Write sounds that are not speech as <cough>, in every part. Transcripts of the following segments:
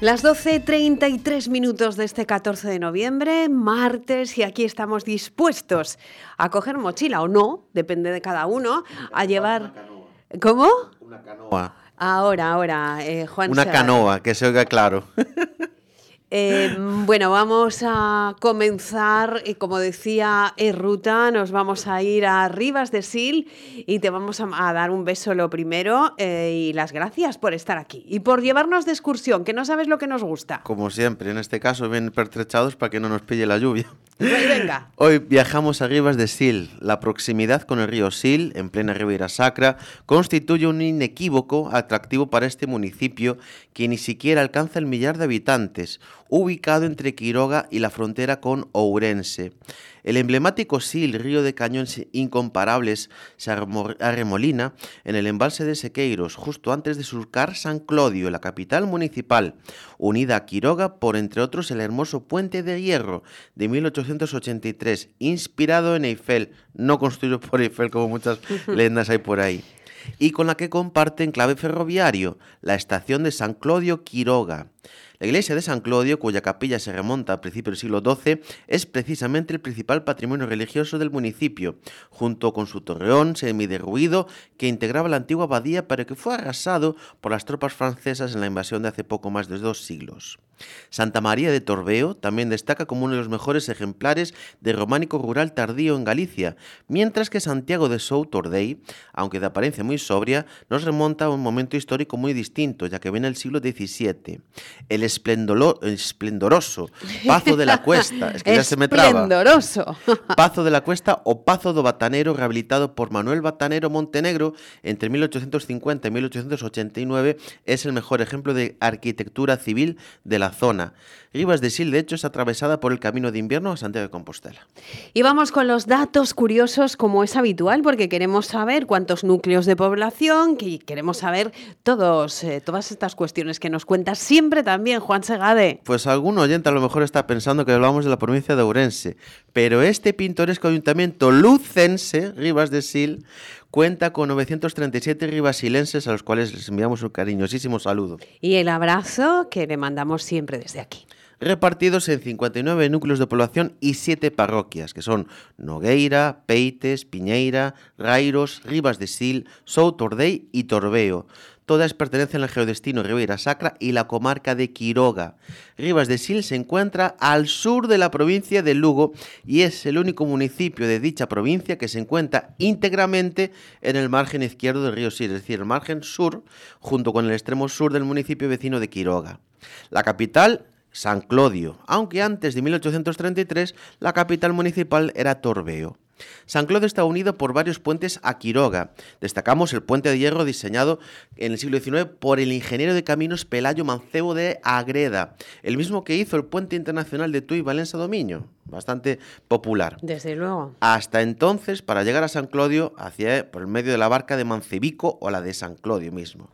Las 12.33 minutos de este 14 de noviembre, martes, y aquí estamos dispuestos a coger mochila o no, depende de cada uno, a llevar... ¿Cómo? Una canoa. Ahora, ahora, eh, Juan. Una canoa, que se oiga claro. <laughs> Eh, bueno, vamos a comenzar, y como decía eh, Ruta, nos vamos a ir a Rivas de Sil y te vamos a, a dar un beso lo primero eh, y las gracias por estar aquí y por llevarnos de excursión, que no sabes lo que nos gusta. Como siempre, en este caso, bien pertrechados para que no nos pille la lluvia. Pues venga. <laughs> Hoy viajamos a Rivas de Sil. La proximidad con el río Sil, en plena Ribeira Sacra, constituye un inequívoco atractivo para este municipio que ni siquiera alcanza el millar de habitantes, ubicado entre Quiroga y la frontera con Ourense. El emblemático Sil, río de cañones incomparables, se arremolina en el embalse de Sequeiros, justo antes de surcar San Clodio, la capital municipal, unida a Quiroga por, entre otros, el hermoso Puente de Hierro de 1883, inspirado en Eiffel, no construido por Eiffel como muchas <laughs> leyendas hay por ahí, y con la que comparte enclave ferroviario, la estación de San Clodio Quiroga. La iglesia de San Clodio, cuya capilla se remonta a principios del siglo XII, es precisamente el principal patrimonio religioso del municipio, junto con su torreón semiderruido que integraba la antigua abadía pero que fue arrasado por las tropas francesas en la invasión de hace poco más de dos siglos. Santa María de Torbeo también destaca como uno de los mejores ejemplares de románico rural tardío en Galicia, mientras que Santiago de Sou Tordei, aunque de apariencia muy sobria, nos remonta a un momento histórico muy distinto, ya que viene el siglo XVII. El esplendoroso Pazo de la Cuesta, es que ya se me traba. Esplendoroso. <laughs> Pazo de la Cuesta o Pazo do Batanero, rehabilitado por Manuel Batanero Montenegro entre 1850 y 1889, es el mejor ejemplo de arquitectura civil de la zona. Rivas de Sil, de hecho, es atravesada por el camino de invierno a Santiago de Compostela. Y vamos con los datos curiosos como es habitual, porque queremos saber cuántos núcleos de población, que queremos saber todos, eh, todas estas cuestiones que nos cuentas siempre también, Juan Segade. Pues algún oyente a lo mejor está pensando que hablamos de la provincia de Ourense, pero este pintoresco ayuntamiento lucense, Rivas de Sil, cuenta con 937 rivasilenses a los cuales les enviamos un cariñosísimo saludo. Y el abrazo que le mandamos siempre desde aquí. repartidos en 59 núcleos de población y 7 parroquias, que son Nogueira, Peites, Piñeira, Rairos, Rivas de Sil, Soutordei y Torbeo. Todas pertenecen al geodestino Ribeira Sacra y la comarca de Quiroga. Rivas de Sil se encuentra al sur de la provincia de Lugo y es el único municipio de dicha provincia que se encuentra íntegramente en el margen izquierdo del río Sil, es decir, el margen sur, junto con el extremo sur del municipio vecino de Quiroga. La capital San Clodio, aunque antes de 1833 la capital municipal era Torbeo. San Clodio está unido por varios puentes a Quiroga. Destacamos el puente de hierro diseñado en el siglo XIX por el ingeniero de caminos Pelayo Mancebo de Agreda, el mismo que hizo el puente internacional de Tui Valencia Domiño, bastante popular. Desde luego. Hasta entonces, para llegar a San Clodio, hacía por el medio de la barca de Mancebico o la de San Clodio mismo.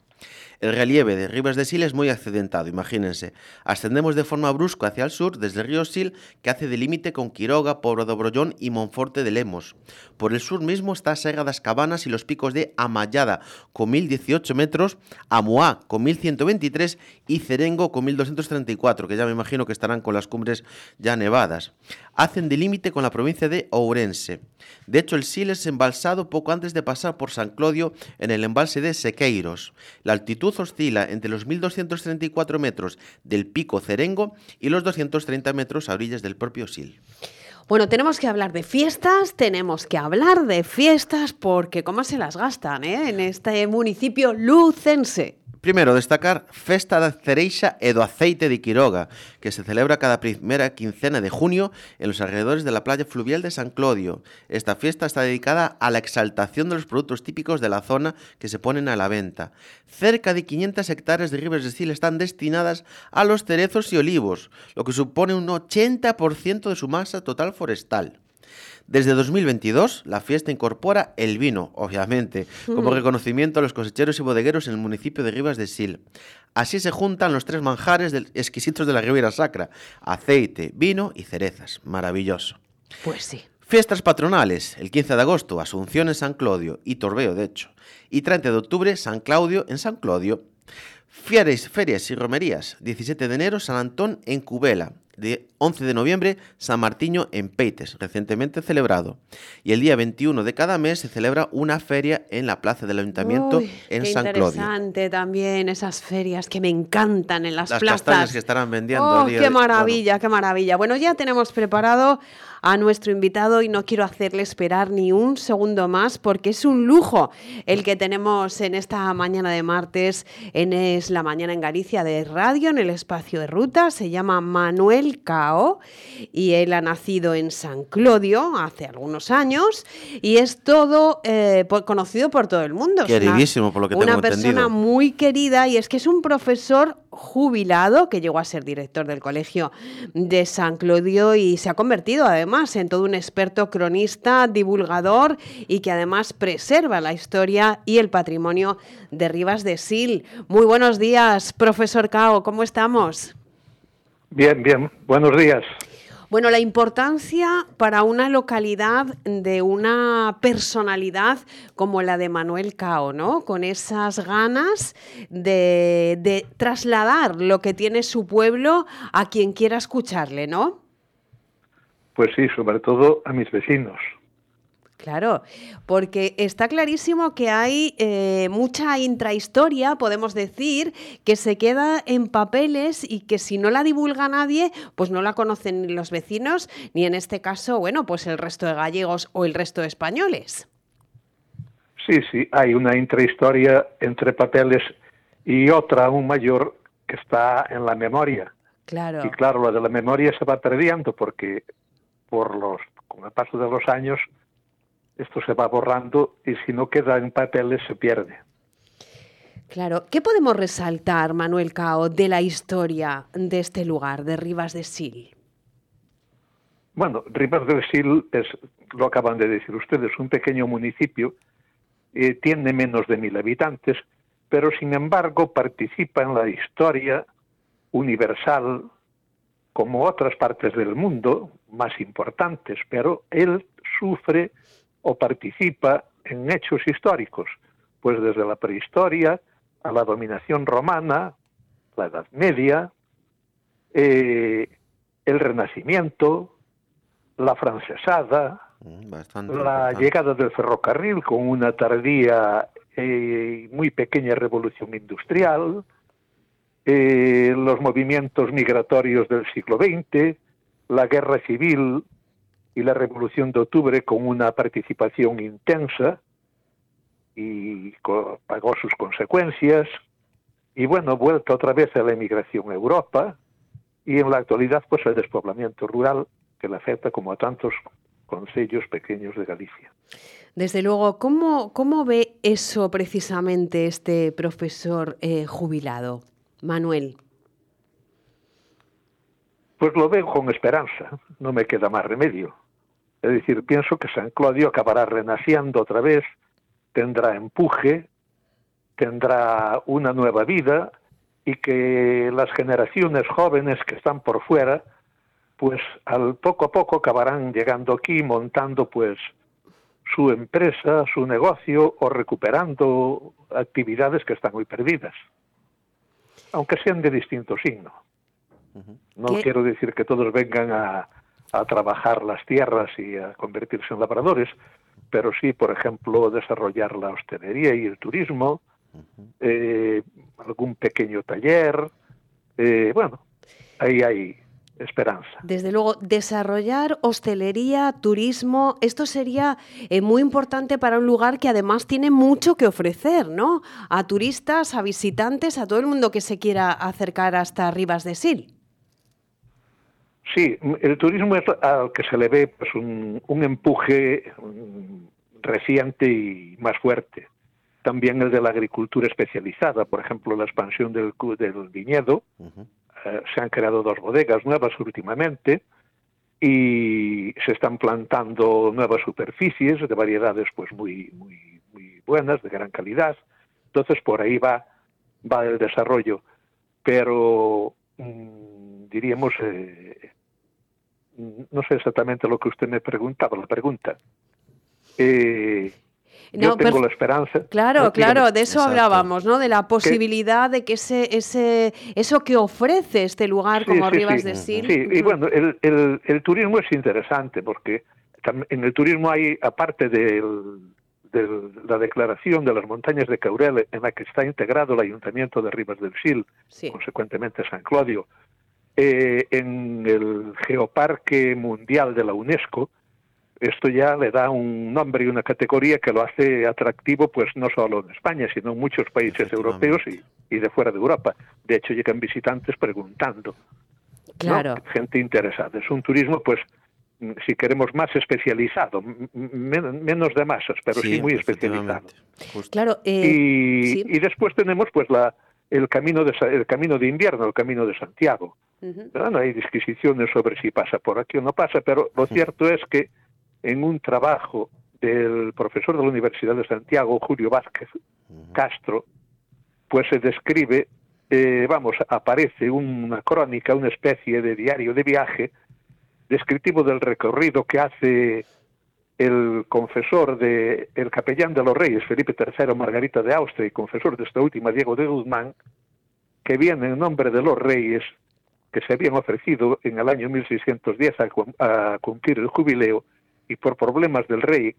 El relieve de Rivas de Sil es muy accidentado, imagínense. Ascendemos de forma brusca hacia el sur desde el río Sil, que hace de límite con Quiroga, Pobro de y Monforte de Lemos. Por el sur mismo está Serra das Cabanas y los picos de Amayada, con 1018 metros, Amuá, con 1123 y Cerengo, con 1234, que ya me imagino que estarán con las cumbres ya nevadas. hacen de límite con la provincia de Ourense. De hecho, el Sil es embalsado poco antes de pasar por San Clodio en el embalse de Sequeiros. La altitud oscila entre los 1.234 metros del pico Cerengo y los 230 metros a orillas del propio Sil. Bueno, tenemos que hablar de fiestas, tenemos que hablar de fiestas porque cómo se las gastan ¿eh? en este municipio lucense. Primero, destacar Festa da Cereixa e Aceite de Quiroga, que se celebra cada primera quincena de junio en los alrededores de la playa fluvial de San Clodio. Esta fiesta está dedicada a la exaltación de los productos típicos de la zona que se ponen a la venta. Cerca de 500 hectáreas de Ribes de Sil están destinadas a los cerezos y olivos, lo que supone un 80% de su masa total forestal. Desde 2022, la fiesta incorpora el vino, obviamente, como reconocimiento a los cosecheros y bodegueros en el municipio de Rivas de Sil. Así se juntan los tres manjares exquisitos de la Ribera Sacra, aceite, vino y cerezas. Maravilloso. Pues sí. Fiestas patronales, el 15 de agosto, Asunción en San Claudio y Torbeo, de hecho. Y 30 de octubre, San Claudio en San Claudio. Fieres, ferias y romerías, 17 de enero, San Antón en Cubela de 11 de noviembre, San Martiño en Peites, recientemente celebrado. Y el día 21 de cada mes se celebra una feria en la plaza del Ayuntamiento en qué San Clodio. interesante también esas ferias que me encantan en las, Las plazas. castañas que estarán vendiendo. Oh, día qué de- maravilla, qué maravilla. Bueno, ya tenemos preparado a nuestro invitado y no quiero hacerle esperar ni un segundo más porque es un lujo el que tenemos en esta mañana de martes en Es la Mañana en Galicia de Radio, en el espacio de ruta. Se llama Manuel Cao y él ha nacido en San Clodio hace algunos años y es todo eh, por- conocido por todo el mundo. Es una- Queridísimo, por lo que Una tengo persona entendido. muy querida y es que es un profesor jubilado que llegó a ser director del colegio de San Clodio y se ha convertido además en todo un experto cronista, divulgador y que además preserva la historia y el patrimonio de Rivas de Sil. Muy buenos días, profesor Cao, ¿cómo estamos? Bien, bien. Buenos días. Bueno, la importancia para una localidad de una personalidad como la de Manuel Cao, ¿no? Con esas ganas de, de trasladar lo que tiene su pueblo a quien quiera escucharle, ¿no? Pues sí, sobre todo a mis vecinos. Claro, porque está clarísimo que hay eh, mucha intrahistoria, podemos decir, que se queda en papeles y que si no la divulga nadie, pues no la conocen ni los vecinos, ni en este caso, bueno, pues el resto de gallegos o el resto de españoles. Sí, sí, hay una intrahistoria entre papeles y otra aún mayor que está en la memoria. Claro. Y claro, la de la memoria se va perdiendo porque por los, con el paso de los años esto se va borrando y si no queda en papeles se pierde. Claro. ¿Qué podemos resaltar, Manuel Cao, de la historia de este lugar, de Rivas de Sil? Bueno, Rivas del Sil es, lo acaban de decir ustedes, un pequeño municipio, eh, tiene menos de mil habitantes, pero sin embargo participa en la historia universal como otras partes del mundo más importantes, pero él sufre o participa en hechos históricos, pues desde la prehistoria a la dominación romana, la Edad Media, eh, el Renacimiento, la francesada, Mm, Bastante. la llegada del ferrocarril con una tardía y muy pequeña revolución industrial, eh, los movimientos migratorios del siglo XX, la guerra civil y la revolución de octubre con una participación intensa y pagó sus consecuencias. Y bueno, vuelta otra vez a la emigración a Europa y en la actualidad pues el despoblamiento rural que le afecta como a tantos concellos pequeños de Galicia. Desde luego, ¿cómo, cómo ve eso precisamente este profesor eh, jubilado, Manuel? Pues lo veo con esperanza, no me queda más remedio. Es decir, pienso que San Claudio acabará renaciendo otra vez, tendrá empuje, tendrá una nueva vida y que las generaciones jóvenes que están por fuera, pues al poco a poco acabarán llegando aquí montando pues su empresa, su negocio o recuperando actividades que están muy perdidas, aunque sean de distinto signo. No ¿Qué? quiero decir que todos vengan a, a trabajar las tierras y a convertirse en labradores, pero sí, por ejemplo, desarrollar la hostelería y el turismo, eh, algún pequeño taller, eh, bueno, ahí hay esperanza. Desde luego, desarrollar hostelería, turismo, esto sería eh, muy importante para un lugar que además tiene mucho que ofrecer, ¿no? A turistas, a visitantes, a todo el mundo que se quiera acercar hasta Rivas de Sil. Sí, el turismo es al que se le ve pues, un, empuje reciente y más fuerte. También el de la agricultura especializada, por ejemplo, la expansión del, del viñedo. Eh, se han creado dos bodegas nuevas últimamente y se están plantando nuevas superficies de variedades pues muy, muy, muy buenas, de gran calidad. Entonces, por ahí va, va el desarrollo. Pero mm, diríamos, eh, no sé exactamente lo que usted me preguntaba, la pregunta. Eh, yo tengo la esperanza. Claro, claro, de eso hablábamos, ¿no? De la posibilidad de que ese, ese, eso que ofrece este lugar como Rivas de Sil. Sí, y bueno, el, el, el, turismo es interesante porque en el turismo hay, aparte de la declaración de las montañas de Caurel, en la que está integrado el Ayuntamiento de Rivas del Sil, consecuentemente San Claudio, eh, en el Geoparque Mundial de la UNESCO, esto ya le da un nombre y una categoría que lo hace atractivo, pues no solo en España, sino en muchos países europeos y, y de fuera de Europa. De hecho, llegan visitantes preguntando. Claro. Gente interesada. Es un turismo, pues, si queremos más especializado, menos de masas, pero sí, muy especializado. Claro. Eh, y, y, después tenemos, pues, la, el camino de el camino de invierno, el camino de Santiago. No hay disquisiciones sobre si pasa por aquí o no pasa, pero lo cierto es que en un trabajo del profesor de la Universidad de Santiago, Julio Vázquez Castro, pues se describe, eh, vamos, aparece una crónica, una especie de diario de viaje descriptivo del recorrido que hace el confesor de el capellán de los reyes Felipe III Margarita de Austria y confesor de esta última Diego de Guzmán que viene en nombre de los reyes que se habían ofrecido en el año 1610 a cumplir el jubileo y por problemas del rey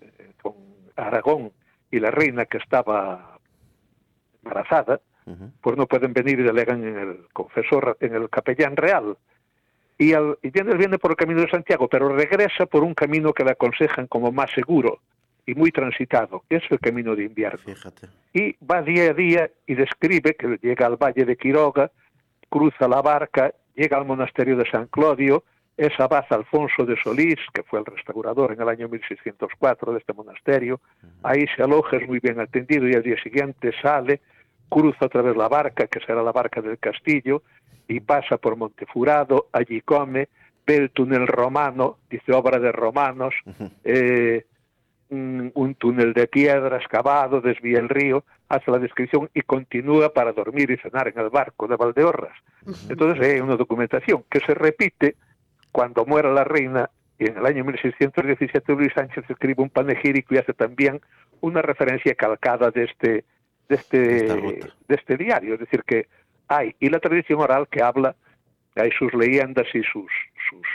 eh, con Aragón y la reina que estaba embarazada, pues no pueden venir y delegan en el confesor, en el capellán real. Y, al, y viene, viene por el camino de Santiago, pero regresa por un camino que le aconsejan como más seguro y muy transitado, que es el camino de invierno. Fíjate. Y va día a día y describe que llega al valle de Quiroga, cruza la barca, llega al monasterio de San Claudio, es abad Alfonso de Solís, que fue el restaurador en el año 1604 de este monasterio. Ahí se aloja, es muy bien atendido y al día siguiente sale, cruza otra vez la barca, que será la barca del castillo, y pasa por Montefurado, allí come, ve el túnel romano, dice obra de romanos, eh, un túnel de piedra excavado, desvía el río, hace la descripción y continúa para dormir y cenar en el barco de Valdeorras. Entonces hay una documentación que se repite cuando muera la reina, y en el año 1617 Luis Sánchez escribe un panegírico y hace también una referencia calcada de este, de este, de este diario. Es decir, que hay, y la tradición oral que habla, hay sus leyendas y sus, sus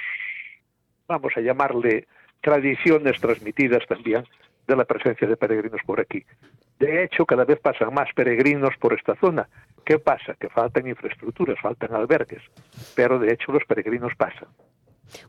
vamos a llamarle, tradiciones transmitidas también de la presencia de peregrinos por aquí. De hecho, cada vez pasan más peregrinos por esta zona. ¿Qué pasa? Que faltan infraestructuras, faltan albergues, pero de hecho los peregrinos pasan.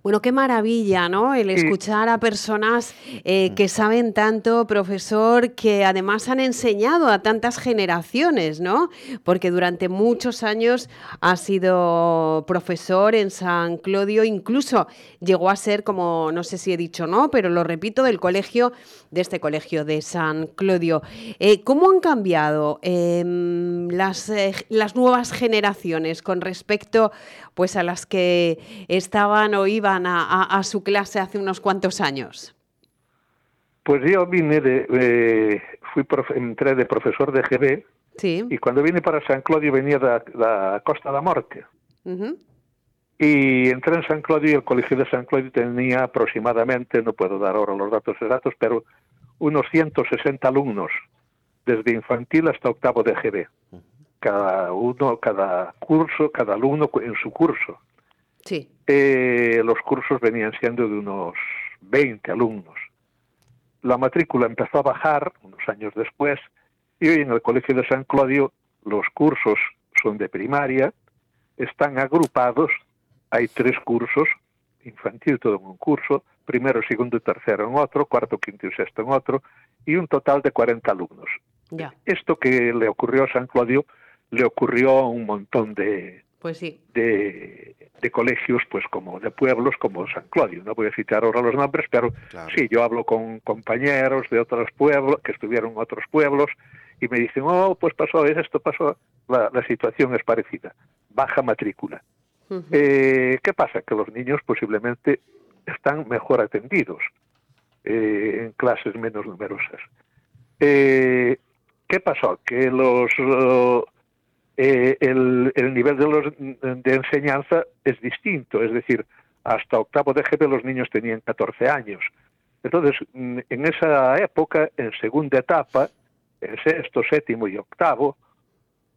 Bueno, qué maravilla, ¿no? El escuchar a personas eh, que saben tanto, profesor, que además han enseñado a tantas generaciones, ¿no? Porque durante muchos años ha sido profesor en San Claudio, incluso llegó a ser, como no sé si he dicho, ¿no? Pero lo repito, del colegio, de este colegio de San Claudio. Eh, ¿Cómo han cambiado em, las, eh, las nuevas generaciones con respecto pues, a las que estaban hoy iban a, su clase hace unos cuantos años? Pues yo vine de, fui entré de profesor de GB sí. y cuando vine para San Claudio venía de la Costa la Morte. Y entré en San Claudio y el colegio de San Claudio tenía aproximadamente, no puedo dar ahora los datos exactos, pero unos 160 alumnos, desde infantil hasta octavo de GB. Cada uno, cada curso, cada alumno en su curso. Sí. eh, los cursos venían siendo de unos 20 alumnos. La matrícula empezó a bajar unos años después y hoy en el Colegio de San Claudio los cursos son de primaria, están agrupados, hay tres cursos, infantil todo en un curso, primero, segundo y tercero en otro, cuarto, quinto y sexto en otro, y un total de 40 alumnos. Ya, Esto que le ocurrió a San Claudio le ocurrió a un montón de, pues sí. de, de colegios, pues como de pueblos como San Claudio. No voy a citar ahora los nombres, pero Claro. sí, yo hablo con compañeros de otros pueblos, que estuvieron en otros pueblos, y me dicen, oh, pues pasó esto, pasó. La, la situación es parecida, baja matrícula. Eh, ¿Qué pasa? Que los niños posiblemente están mejor atendidos eh, en clases menos numerosas. Eh, ¿Qué pasó? Que los eh, el, el nivel de, los, de enseñanza es distinto, es decir, hasta octavo de GB los niños tenían 14 años. Entonces, mm, en esa época, en segunda etapa, en sexto, séptimo y octavo,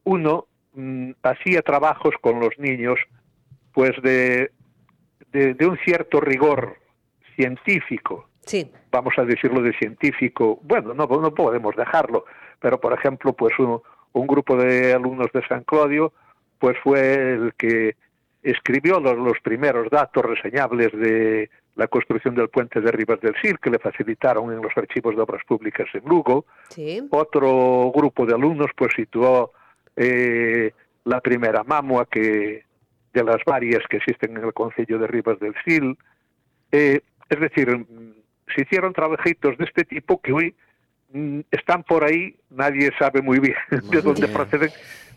uno mm, hacía trabajos con los niños pues de, de, de un cierto rigor científico, Sí, vamos a decirlo de científico, bueno, no, no podemos dejarlo, pero por ejemplo, pues un, un grupo de alumnos de San Claudio, pues fue el que escribió los, los primeros datos reseñables de la construcción del puente de Rivas del Sil, que le facilitaron en los archivos de obras públicas en Lugo. sí. Otro grupo de alumnos pues situó eh, la primera mamua que de las varias que existen en el Concello de Rivas del Sil. Eh, es decir, mm, se hicieron trabajitos de este tipo que hoy están por ahí, nadie sabe muy bien <laughs> de dónde proceden,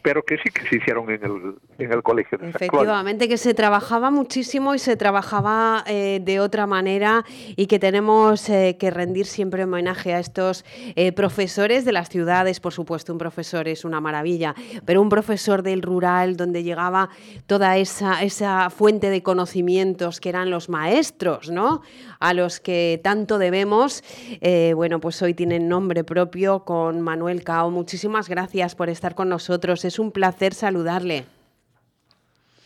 pero que sí que se hicieron en el, en el colegio. Efectivamente, que se trabajaba muchísimo y se trabajaba eh, de otra manera y que tenemos eh, que rendir siempre homenaje a estos eh, profesores de las ciudades. Por supuesto, un profesor es una maravilla, pero un profesor del rural donde llegaba toda esa, esa fuente de conocimientos que eran los maestros, ¿no? A los que tanto debemos. Bueno, pues hoy tienen nombre propio con Manuel Cao. Muchísimas gracias por estar con nosotros. Un placer saludarle.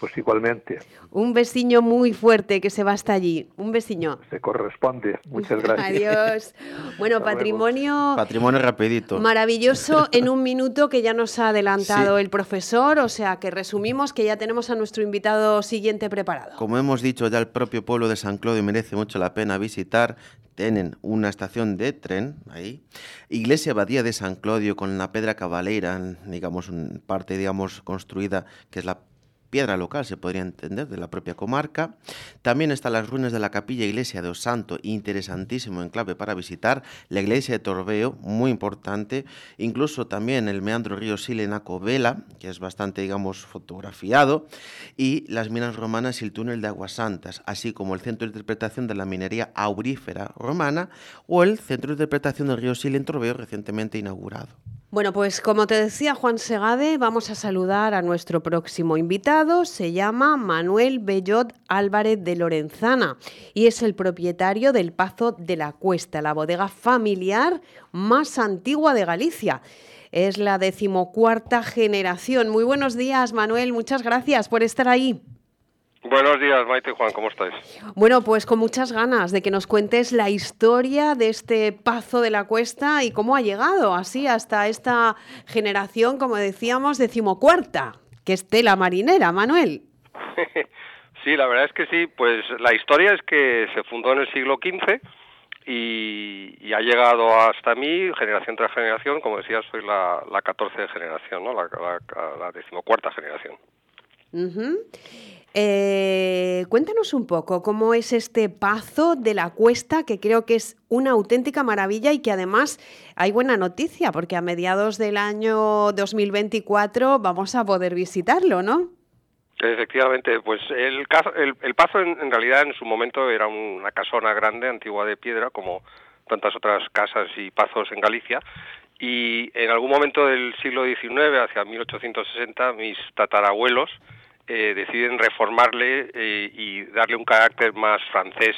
Pues igualmente, Un besiño muy fuerte que se va hasta allí. Un besiño. se corresponde. Muchas <laughs> gracias. Adiós. Bueno, Hasta luego. patrimonio Patrimonio rapidito. maravilloso <laughs> en un minuto que ya nos ha adelantado Sí. el profesor, o sea que resumimos que ya tenemos a nuestro invitado siguiente preparado. Como hemos dicho ya, el propio pueblo de San Claudio merece mucho la pena visitar. Tienen una estación de tren ahí. Iglesia Abadía de San Claudio con la pedra cabaleira, digamos, un- parte, digamos, construida, que es la piedra local, se podría entender, de la propia comarca. También están las ruinas de la capilla iglesia de Osanto, interesantísimo enclave para visitar. La iglesia de Torbeo, muy importante. Incluso también el meandro río Sil en Acovela, que es bastante, digamos, fotografiado. Y las minas romanas y el túnel de Aguas Santas, así como el centro de interpretación de la minería aurífera romana o el centro de interpretación del río Sil en Torbeo, recientemente inaugurado. Bueno, pues como te decía Juan Segade, vamos a saludar a nuestro próximo invitado. Se llama Manuel Bellot Álvarez de Lorenzana y es el propietario del Pazo de la Cuesta, la bodega familiar más antigua de Galicia. Es la decimocuarta generación. Muy buenos días, Manuel. Muchas gracias por estar ahí. Buenos días, Maite y Juan, ¿cómo estáis? Bueno, pues con muchas ganas de que nos cuentes la historia de este Pazo de la Cuesta y cómo ha llegado así hasta esta generación, como decíamos, decimocuarta, que es tela marinera, Manuel. <laughs> sí, la verdad es que sí, pues la historia es que se fundó en el siglo XV y, y ha llegado hasta mí generación tras generación, como decía, soy la, la 14 generación, ¿no? la, la, la decimocuarta generación. Ujú. Eh, cuéntanos un poco cómo es este pazo de la cuesta, que creo que es una auténtica maravilla y que además hay buena noticia, porque a mediados del año 2024 vamos a poder visitarlo, ¿no? Efectivamente, pues el, el, el pazo en, en, realidad en su momento era una casona grande, antigua de piedra, como tantas otras casas y pazos en Galicia, y en algún momento del siglo XIX, hacia 1860, mis tatarabuelos eh, deciden reformarle eh, y darle un carácter más francés,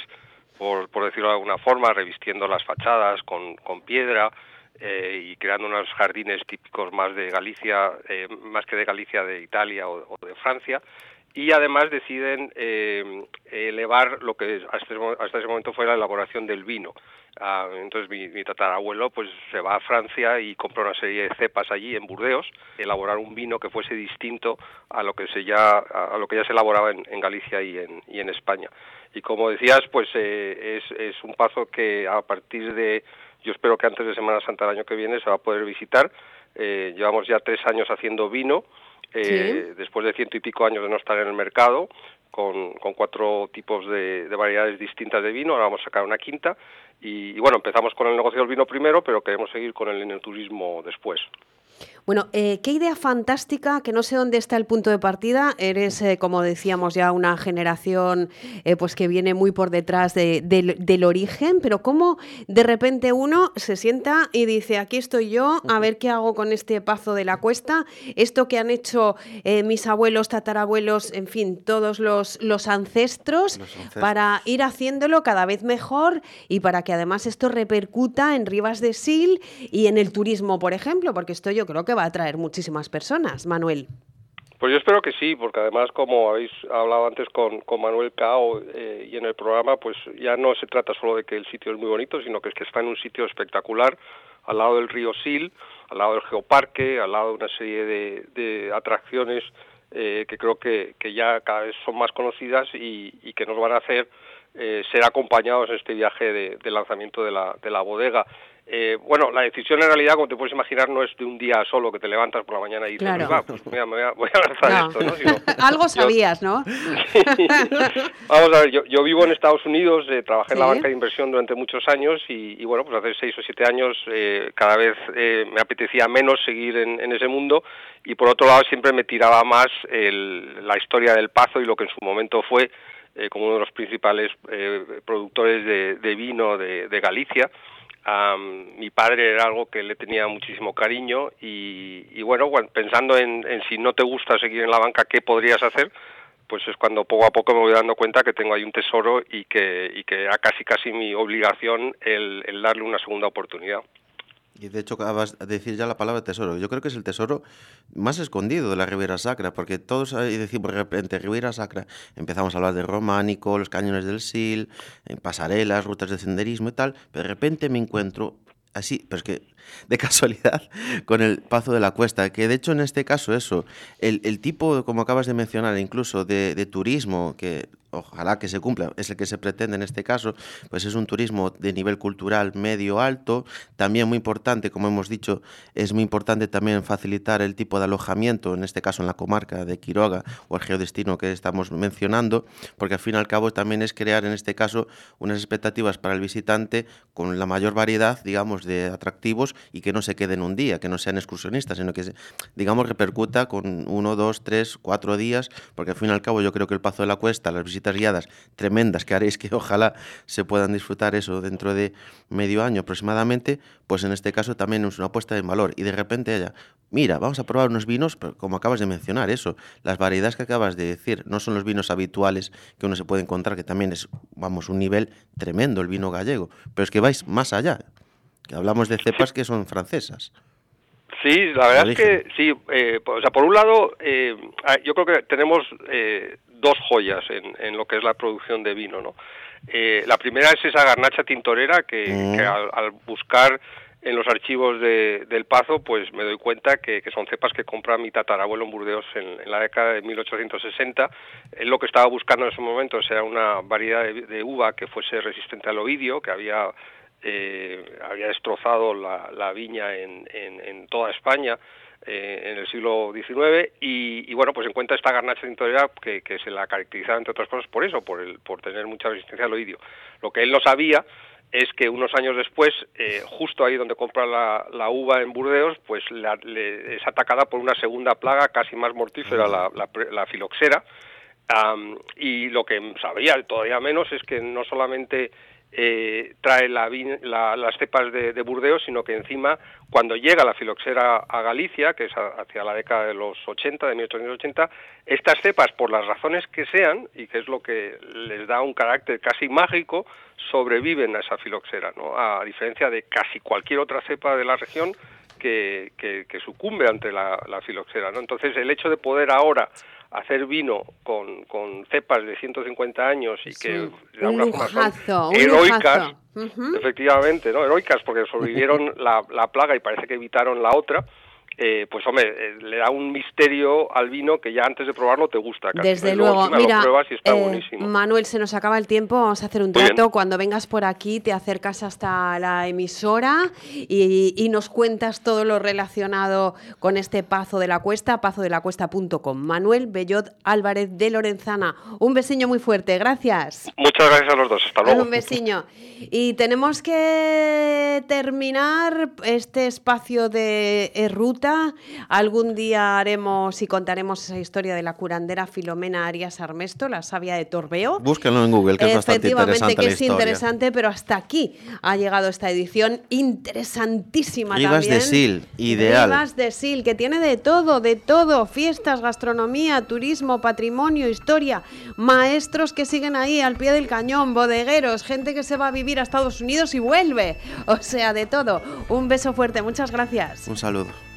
por, por, decirlo de alguna forma, revistiendo las fachadas con, con piedra eh, y creando unos jardines típicos más de Galicia, eh, más que de Galicia, de Italia o, o, de Francia. Y además deciden elevar lo que hasta ese, momento fue la elaboración del vino. Ah, entonces mi, tatarabuelo pues se va a Francia y compra una serie de cepas allí en Burdeos, elaborar un vino que fuese distinto a lo que se ya a lo que ya se elaboraba en, Galicia y en, y en España. Y como decías, pues eh, es, es un paso que a partir de yo espero que antes de Semana Santa del año que viene se va a poder visitar. Eh, llevamos ya tres años haciendo vino, eh, después de ciento y pico años de no estar en el mercado con, cuatro tipos de, variedades distintas de vino, ahora vamos a sacar una quinta y, bueno, empezamos con el negocio del vino primero, pero queremos seguir con el enoturismo después. Bueno, eh, qué idea fantástica, que no sé dónde está el punto de partida. Eres, eh, como decíamos ya, una generación eh, pues que viene muy por detrás del origen, pero cómo de repente uno se sienta y dice, aquí estoy yo, a ver qué hago con este pazo de la cuesta, esto que han hecho mis abuelos, tatarabuelos, en fin, todos los, los ancestros, para ir haciéndolo cada vez mejor y para que además esto repercuta en Rivas de Sil y en el turismo, por ejemplo, porque esto yo creo que va a atraer muchísimas personas, Manuel. Pues yo espero que sí, porque además, como habéis hablado antes con, con Manuel Cao eh, y en el programa, pues ya no se trata solo de que el sitio es muy bonito, sino que es que está en un sitio espectacular, al lado del río Sil, al lado del geoparque, al lado de una serie de, atracciones eh, que creo que, que, ya cada vez son más conocidas y, que nos van a hacer eh, ser acompañados en este viaje de, de lanzamiento de la, de la bodega. Eh, bueno, la decisión en realidad, como te puedes imaginar, no es de un día solo que te levantas por la mañana y dices, pues mira, me voy a, lanzar esto, ¿no? <laughs> Algo sabías, ¿no? <laughs> Vamos a ver, yo, vivo en Estados Unidos, eh, trabajé en la banca de inversión durante muchos años y, bueno, pues hace seis o siete años eh, cada vez me apetecía menos seguir en, ese mundo y por otro lado siempre me tiraba más la historia del Pazo y lo que en su momento fue como uno de los principales productores de, vino de Galicia mi padre era algo que le tenía muchísimo cariño y, bueno, pensando en, si no te gusta seguir en la banca, ¿qué podrías hacer? Pues es cuando poco a poco me voy dando cuenta que tengo ahí un tesoro y que, y que casi casi mi obligación el darle una segunda oportunidad. Y de hecho acabas de decir ya la palabra tesoro. Yo creo que es el tesoro más escondido de la Ribera Sacra, porque todos decimos de repente Ribera Sacra, empezamos a hablar de románico, los cañones del Sil, en pasarelas, rutas de senderismo y tal, pero de repente me encuentro así, pero es que de casualidad <laughs> con el Pazo de la Cuesta, que de hecho en este caso eso, el, el tipo, como acabas de mencionar, incluso de, de turismo, que ojalá que se cumpla, es el que se pretende en este caso, pues es un turismo de nivel cultural medio alto, también muy importante, como hemos dicho, es muy importante también facilitar el tipo de alojamiento, en este caso en la comarca de Quiroga o el geodestino que estamos mencionando, porque al fin y al cabo también es crear en este caso unas expectativas para el visitante con la mayor variedad, digamos, de atractivos y que no se queden un día, que no sean excursionistas, sino que, digamos, repercuta con uno, dos, tres, cuatro días, porque al fin y al cabo yo creo que el Pazo de la Cuesta, las visitas guiadas tremendas que haréis <laughs> que ojalá se puedan disfrutar eso dentro de medio año aproximadamente, pues en este caso también es una apuesta de valor. Y de repente haya, mira, vamos a probar unos vinos, como acabas de mencionar, eso, las variedades que acabas de decir, no son los vinos habituales que uno se puede encontrar, que también es, vamos, un nivel tremendo el vino gallego, pero es que vais más allá, que hablamos de cepas que son francesas. Sí, la verdad es que sí. Eh, o sea, por un lado, eh, ah, yo creo que tenemos eh, dos joyas en, en, lo que es la producción de vino, ¿no? Eh, la primera es esa garnacha tintorera que, mm. al, buscar en los archivos de, del Pazo, pues me doy cuenta que, que, son cepas que compra mi tatarabuelo en Burdeos en, la década de 1860. Él lo que estaba buscando en ese momento era una variedad de, uva que fuese resistente al ovidio, que había, eh, había destrozado la, la viña en, toda España eh, en el siglo XIX y, bueno, pues encuentra esta garnacha tintorera que, que se la caracterizaba entre otras cosas por eso, por, el, por tener mucha resistencia al oidio. Lo que él no sabía es que unos años después, eh, justo ahí donde compra la, la, uva en Burdeos, pues es atacada por una segunda plaga casi más mortífera, la, la, filoxera, y lo que sabía todavía menos es que no solamente eh, trae las cepas de, Burdeos, sino que encima, cuando llega la filoxera a Galicia, que es hacia la década de los 80, de 1880, estas cepas, por las razones que sean, y que es lo que les da un carácter casi mágico, sobreviven a esa filoxera, ¿no? A diferencia de casi cualquier otra cepa de la región, que, que, sucumbe ante la, filoxera. ¿no? Entonces, el hecho de poder ahora hacer vino con, con cepas de 150 años y que de alguna forma son heroicas, efectivamente, ¿no? heroicas porque <laughs> sobrevivieron la, la plaga y parece que evitaron la otra, eh, pues hombre, eh, le da un misterio al vino que ya antes de probarlo te gusta. Desde luego, mira, eh, Manuel, se nos acaba el tiempo, vamos a hacer un trato. Cuando vengas por aquí te acercas hasta la emisora y, nos cuentas todo lo relacionado con este Pazo de la Cuesta, pazodelacuesta.com. Manuel Bellot Álvarez de Lorenzana, un besiño muy fuerte, gracias. Muchas gracias a los dos, hasta luego. Un besiño. Y tenemos que terminar este espacio de ruta Algún día haremos y contaremos esa historia de la curandera Filomena Arias Armesto, la sabia de Torbeo. Búsquenlo en Google, que es bastante interesante. Efectivamente, que es interesante, pero hasta aquí ha llegado esta edición interesantísima Rivas también. de Sil, ideal. Rivas de Sil, que tiene de todo, de todo: fiestas, gastronomía, turismo, patrimonio, historia, maestros que siguen ahí al pie del cañón, bodegueros, gente que se va a vivir a Estados Unidos y vuelve. O sea, de todo. Un beso fuerte, muchas gracias. Un saludo.